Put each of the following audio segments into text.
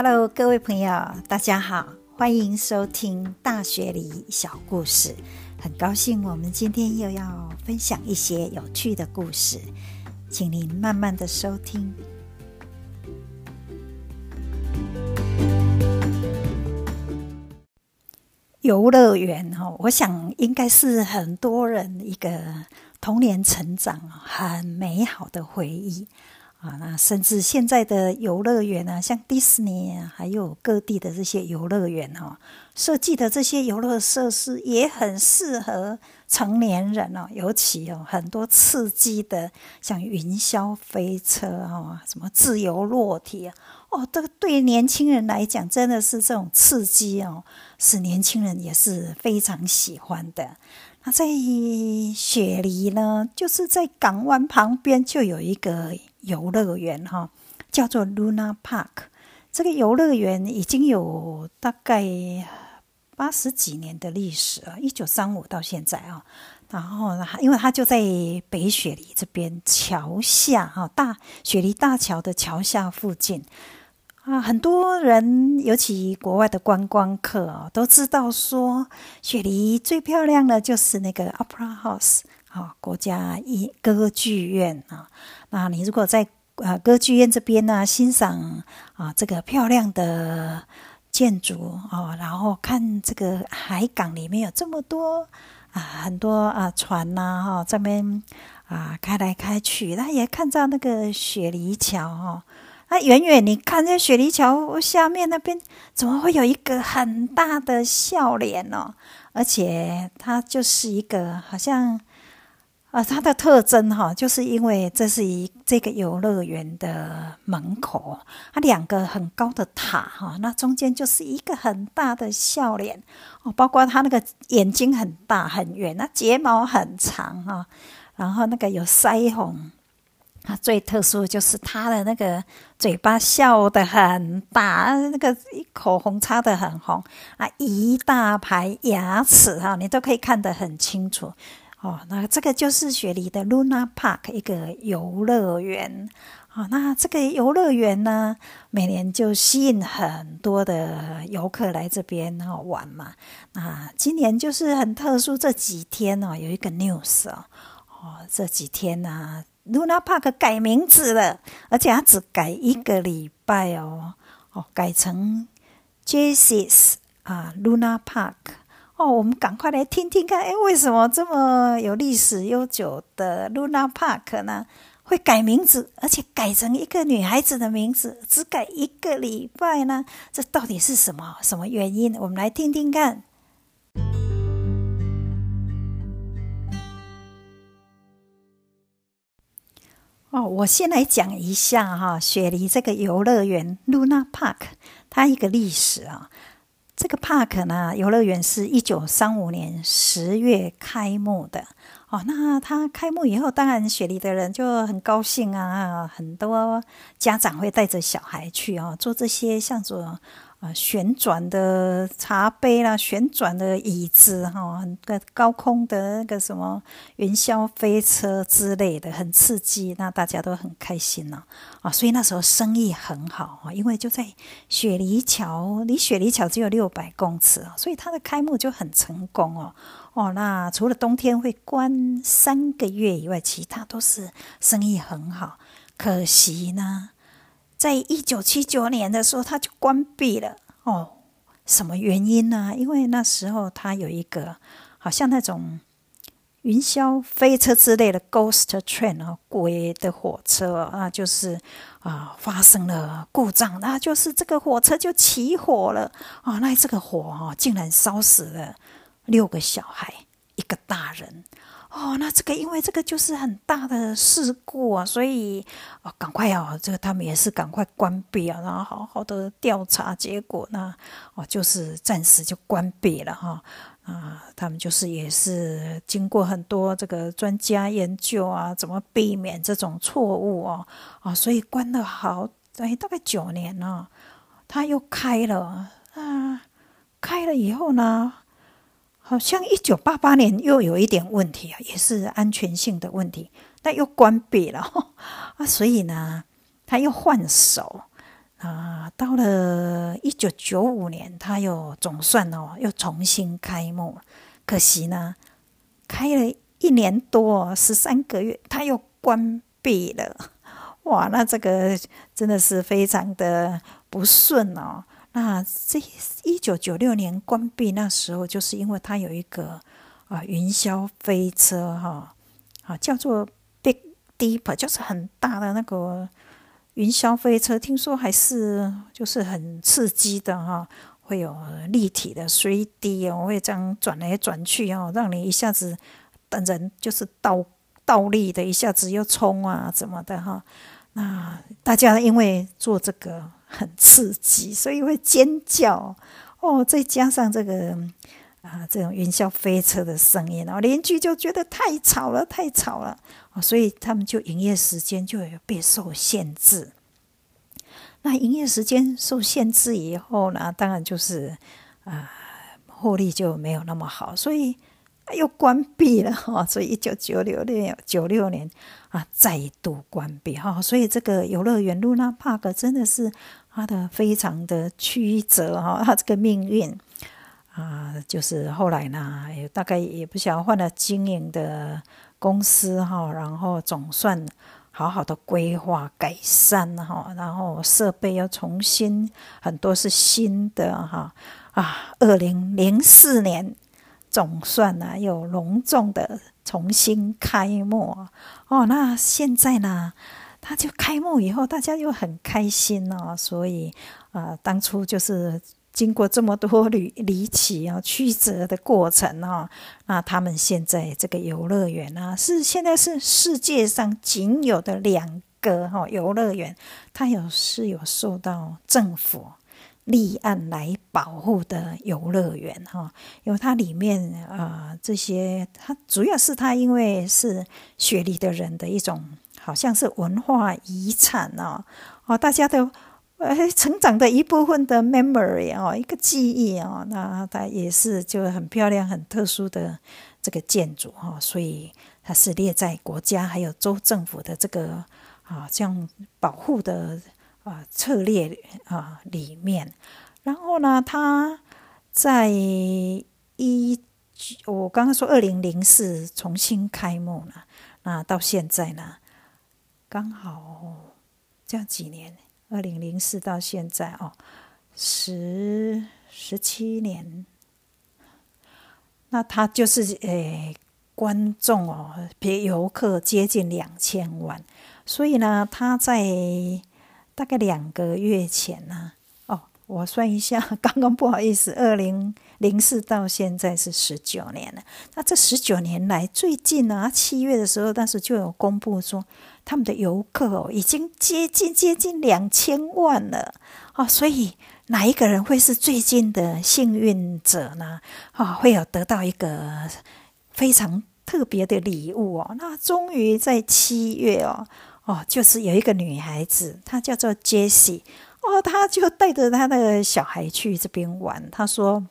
Hello，各位朋友，大家好，欢迎收听大学里小故事。很高兴我们今天又要分享一些有趣的故事，请您慢慢的收听。游乐园哦，我想应该是很多人一个童年成长很美好的回忆。啊，那甚至现在的游乐园啊，像迪士尼，还有各地的这些游乐园哦，设计的这些游乐设施也很适合成年人哦，尤其哦，很多刺激的，像云霄飞车啊，什么自由落体，哦，这个对年轻人来讲，真的是这种刺激哦，使年轻人也是非常喜欢的。那在雪梨呢，就是在港湾旁边就有一个。游乐园哈，叫做 Luna Park。这个游乐园已经有大概八十几年的历史了，一九三五到现在啊。然后，因为它就在北雪梨这边桥下哈，大雪梨大桥的桥下附近啊，很多人，尤其国外的观光客啊，都知道说雪梨最漂亮的就是那个 Opera House 啊，国家一歌剧院啊。那你如果在啊歌剧院这边呢，欣赏啊这个漂亮的建筑哦，然后看这个海港里面有这么多啊很多啊船呐哈这边啊开来开去，那也看到那个雪梨桥哈，啊远远你看在雪梨桥下面那边怎么会有一个很大的笑脸呢？而且它就是一个好像。啊，它的特征哈，就是因为这是一这个游乐园的门口，它两个很高的塔哈，那中间就是一个很大的笑脸哦，包括它那个眼睛很大很圆，那睫毛很长哈，然后那个有腮红，最特殊就是他的那个嘴巴笑得很大，那个口红擦得很红啊，一大排牙齿哈，你都可以看得很清楚。哦，那这个就是雪梨的 Luna Park 一个游乐园。好，那这个游乐园呢，每年就吸引很多的游客来这边哦玩嘛。那今年就是很特殊，这几天哦有一个 news 哦，哦这几天呢 Luna Park 改名字了，而且它只改一个礼拜哦，哦改成 Jesus 啊 Luna Park。哦，我们赶快来听听看，哎，为什么这么有历史悠久的 Luna Park 呢？会改名字，而且改成一个女孩子的名字，只改一个礼拜呢？这到底是什么什么原因？我们来听听看。哦，我先来讲一下哈，雪梨这个游乐园 Luna Park，它一个历史啊。这个 park 呢，游乐园是一九三五年十月开幕的哦。那它开幕以后，当然雪梨的人就很高兴啊，很多家长会带着小孩去哦，做这些像做。啊，旋转的茶杯啦，旋转的椅子哈，很个高空的那个什么云霄飞车之类的，很刺激，那大家都很开心呢。啊，所以那时候生意很好啊，因为就在雪梨桥，离雪梨桥只有六百公尺啊，所以它的开幕就很成功哦。哦，那除了冬天会关三个月以外，其他都是生意很好。可惜呢。在一九七九年的时候，它就关闭了。哦，什么原因呢？因为那时候它有一个好像那种云霄飞车之类的 ghost train 啊，鬼的火车啊，就是啊发生了故障，那就是这个火车就起火了啊。那这个火啊，竟然烧死了六个小孩，一个大人。哦，那这个因为这个就是很大的事故啊，所以哦，赶快哦，这个他们也是赶快关闭啊，然后好好的调查结果呢，哦，就是暂时就关闭了哈啊，他们就是也是经过很多这个专家研究啊，怎么避免这种错误哦啊，所以关了好哎大概九年了，他又开了啊，开了以后呢？好像一九八八年又有一点问题啊，也是安全性的问题，但又关闭了 啊，所以呢，他又换手，啊，到了一九九五年，他又总算哦，又重新开幕。可惜呢，开了一年多，十三个月，他又关闭了。哇，那这个真的是非常的不顺哦。那这一九九六年关闭那时候，就是因为它有一个啊云霄飞车哈啊叫做 Big Deep，就是很大的那个云霄飞车，听说还是就是很刺激的哈，会有立体的 3D 哦，会这样转来转去哦，让你一下子等人就是倒倒立的，一下子又冲啊怎么的哈。那大家因为做这个。很刺激，所以会尖叫哦。再加上这个啊，这种云霄飞车的声音，然后邻居就觉得太吵了，太吵了哦，所以他们就营业时间就有被受限制。那营业时间受限制以后呢，当然就是啊，获利就没有那么好，所以。又关闭了 哈，所以一九九六年九六年啊，再度关闭哈，所以这个游乐园露娜 Park 真的是它的非常的曲折哈，它这个命运啊，就是后来呢，大概也不晓得换了经营的公司哈，然后总算好好的规划改善哈，然后设备要重新很多是新的哈啊，二零零四年。总算呢，又隆重的重新开幕哦。那现在呢，它就开幕以后，大家又很开心哦。所以啊，当初就是经过这么多离离奇啊曲折的过程哦，那他们现在这个游乐园呢，是现在是世界上仅有的两个哈游乐园，它有是有受到政府。立案来保护的游乐园哈，因为它里面啊这些，它主要是它因为是雪梨的人的一种，好像是文化遗产哦，哦，大家都呃成长的一部分的 memory 哦，一个记忆哦，那它也是就很漂亮、很特殊的这个建筑哈，所以它是列在国家还有州政府的这个啊这样保护的。啊，策略啊里面，然后呢，他在一我刚刚说二零零四重新开幕了，那到现在呢，刚好这样几年，二零零四到现在哦，十十七年，那他就是诶，观众哦，别游客接近两千万，所以呢，他在。大概两个月前呢，哦，我算一下，刚刚不好意思，二零零四到现在是十九年了。那这十九年来，最近呢，七月的时候，当时就有公布说，他们的游客哦，已经接近接近两千万了哦。所以哪一个人会是最近的幸运者呢？啊，会有得到一个非常特别的礼物哦。那终于在七月哦。哦，就是有一个女孩子，她叫做 Jessie，哦，她就带着她的小孩去这边玩。她说，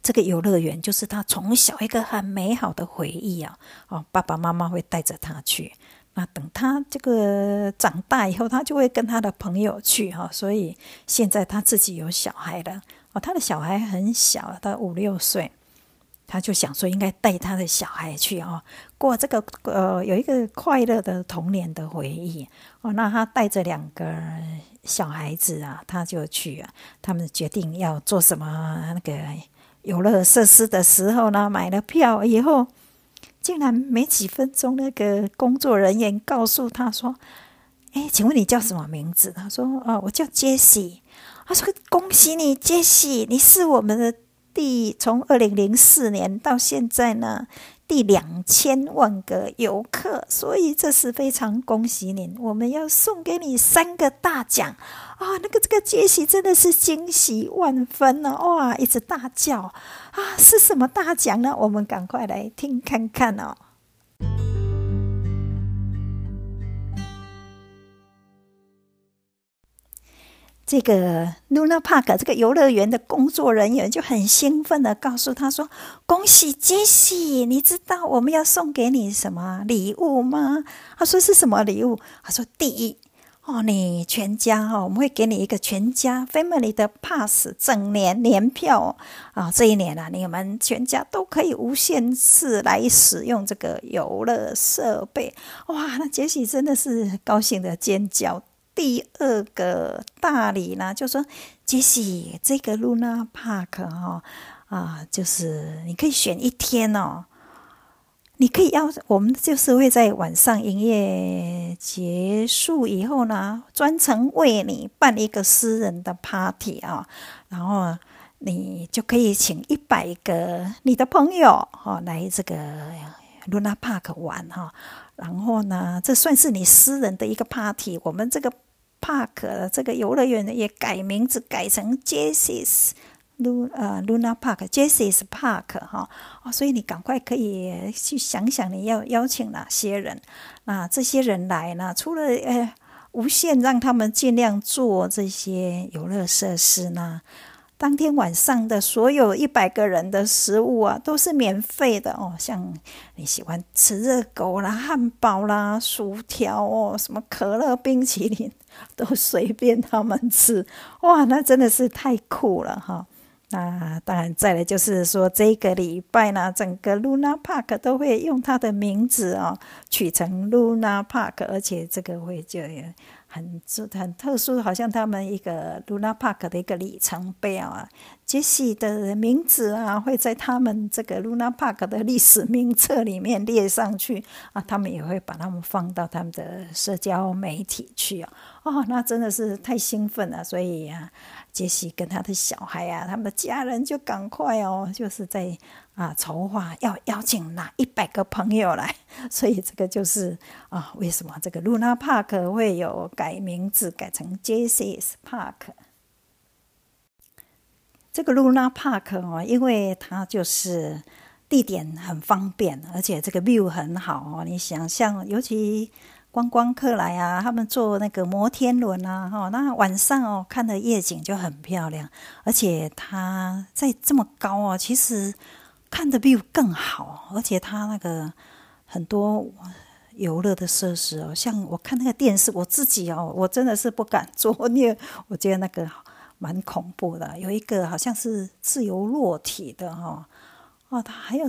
这个游乐园就是她从小一个很美好的回忆啊。哦，爸爸妈妈会带着她去。那等她这个长大以后，她就会跟她的朋友去哈。所以现在她自己有小孩了。哦，她的小孩很小，她五六岁。他就想说，应该带他的小孩去哦，过这个呃，有一个快乐的童年的回忆哦。那他带着两个小孩子啊，他就去啊。他们决定要做什么那个游乐设施的时候呢，买了票以后，竟然没几分钟，那个工作人员告诉他说：“哎，请问你叫什么名字？”他说：“哦，我叫杰西。”他说：“恭喜你，杰西，你是我们的。”第从二零零四年到现在呢，第两千万个游客，所以这是非常恭喜您。我们要送给你三个大奖啊！那个这个杰西真的是惊喜万分呢，哇，一直大叫啊！是什么大奖呢？我们赶快来听看看哦。这个 Luna Park 这个游乐园的工作人员就很兴奋的告诉他说：“恭喜杰西，你知道我们要送给你什么礼物吗？”他说：“是什么礼物？”他说：“第一，哦，你全家哦，我们会给你一个全家 family 的 pass 整年年票啊。这一年啊，你们全家都可以无限次来使用这个游乐设备。哇，那杰西真的是高兴的尖叫。第二个大礼呢，就说杰西这个 Luna Park 哈啊，就是你可以选一天哦。你可以要我们就是会在晚上营业结束以后呢，专程为你办一个私人的 party 啊，然后你就可以请一百个你的朋友哈来这个 Luna Park 玩哈，然后呢，这算是你私人的一个 party。我们这个 park 这个游乐园也改名字改成 Jesse's。Lu 呃，Luna Park，Jesse's Park 哈哦，所以你赶快可以去想想你要邀请哪些人啊？这些人来呢，除了呃无限让他们尽量做这些游乐设施呢，当天晚上的所有一百个人的食物啊，都是免费的哦。像你喜欢吃热狗啦、汉堡啦、薯条哦，什么可乐、冰淇淋都随便他们吃哇，那真的是太酷了哈！那当然，再来就是说，这个礼拜呢，整个 Luna Park 都会用它的名字哦，取成 Luna Park，而且这个会就很很特殊，好像他们一个露娜帕克的一个里程碑啊。杰西的名字啊，会在他们这个露娜帕克的历史名册里面列上去啊，他们也会把他们放到他们的社交媒体去啊。哦，那真的是太兴奋了，所以啊。杰西跟他的小孩啊，他们的家人就赶快哦，就是在啊筹划要邀请哪一百个朋友来，所以这个就是啊，为什么这个 Luna Park 会有改名字改成 Jesse's Park？这个 Luna Park 哦，因为它就是地点很方便，而且这个 view 很好哦，你想象，尤其。观光客来啊，他们坐那个摩天轮啊，哈，那晚上哦看的夜景就很漂亮，而且它在这么高哦，其实看的 view 更好，而且它那个很多游乐的设施哦，像我看那个电视，我自己哦，我真的是不敢坐，因为我觉得那个蛮恐怖的，有一个好像是自由落体的哈，哦，它还有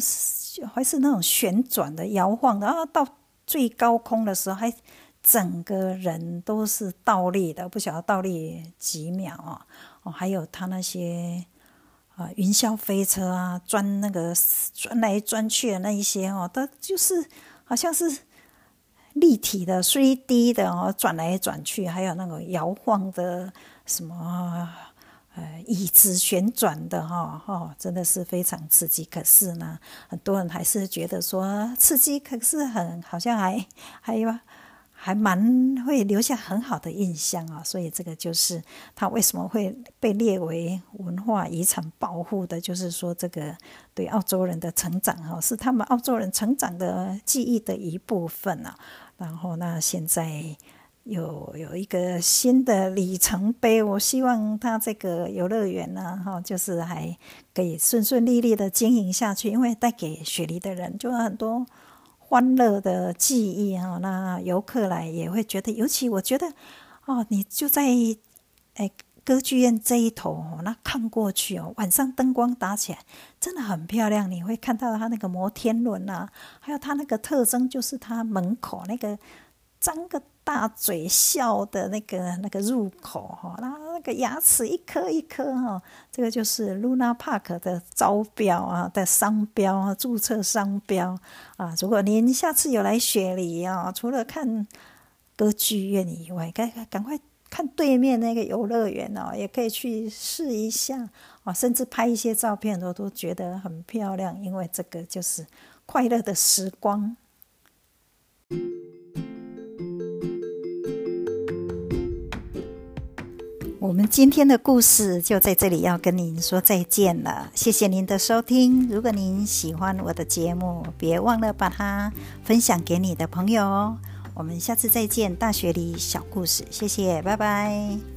还是那种旋转的、摇晃的啊，到。最高空的时候，还整个人都是倒立的，不晓得倒立几秒啊！哦，还有他那些啊云霄飞车啊，钻那个钻来钻去的那一些哦，他就是好像是立体的、3 D 的哦，转来转去，还有那个摇晃的什么。呃，椅子旋转的哈，哈，真的是非常刺激。可是呢，很多人还是觉得说刺激，可是很好像还还有还蛮会留下很好的印象啊。所以这个就是它为什么会被列为文化遗产保护的，就是说这个对澳洲人的成长哈，是他们澳洲人成长的记忆的一部分啊。然后那现在。有有一个新的里程碑，我希望他这个游乐园呢，哈，就是还可以顺顺利利的经营下去，因为带给雪梨的人就很多欢乐的记忆哈。那游客来也会觉得，尤其我觉得，哦，你就在哎歌剧院这一头，那看过去哦，晚上灯光打起来真的很漂亮，你会看到它那个摩天轮啊，还有它那个特征就是它门口那个张个。大嘴笑的那个那个入口哈，那那个牙齿一颗一颗哈，这个就是 Luna Park 的招标啊的商标啊，注册商标啊。如果您下次有来雪梨啊，除了看歌剧院以外，赶赶快看对面那个游乐园哦，也可以去试一下啊，甚至拍一些照片，我都觉得很漂亮，因为这个就是快乐的时光。我们今天的故事就在这里，要跟您说再见了。谢谢您的收听。如果您喜欢我的节目，别忘了把它分享给你的朋友哦。我们下次再见，大学里小故事。谢谢，拜拜。